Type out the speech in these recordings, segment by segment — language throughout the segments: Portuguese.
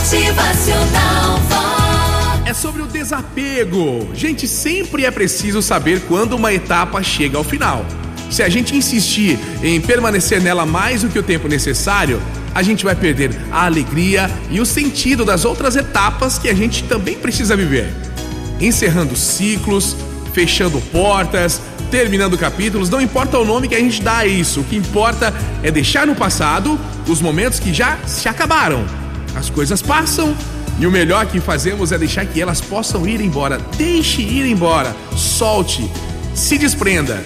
Motivacional. É sobre o desapego. Gente, sempre é preciso saber quando uma etapa chega ao final. Se a gente insistir em permanecer nela mais do que o tempo necessário, a gente vai perder a alegria e o sentido das outras etapas que a gente também precisa viver. Encerrando ciclos, fechando portas, terminando capítulos, não importa o nome que a gente dá a isso, o que importa é deixar no passado os momentos que já se acabaram. As coisas passam e o melhor que fazemos é deixar que elas possam ir embora. Deixe ir embora, solte, se desprenda.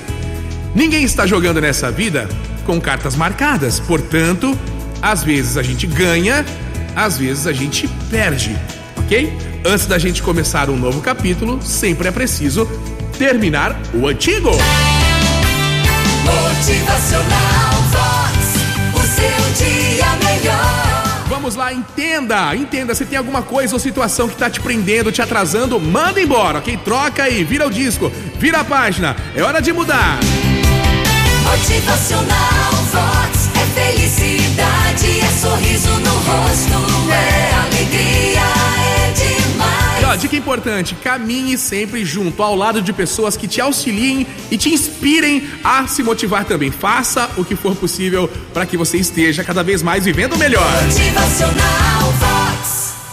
Ninguém está jogando nessa vida com cartas marcadas, portanto, às vezes a gente ganha, às vezes a gente perde, ok? Antes da gente começar um novo capítulo, sempre é preciso terminar o antigo. Lá, entenda, entenda. Se tem alguma coisa ou situação que tá te prendendo, te atrasando, manda embora, ok? Troca aí, vira o disco, vira a página. É hora de mudar. Motivacional dica importante: caminhe sempre junto, ao lado de pessoas que te auxiliem e te inspirem a se motivar também. Faça o que for possível para que você esteja cada vez mais vivendo melhor. Motivacional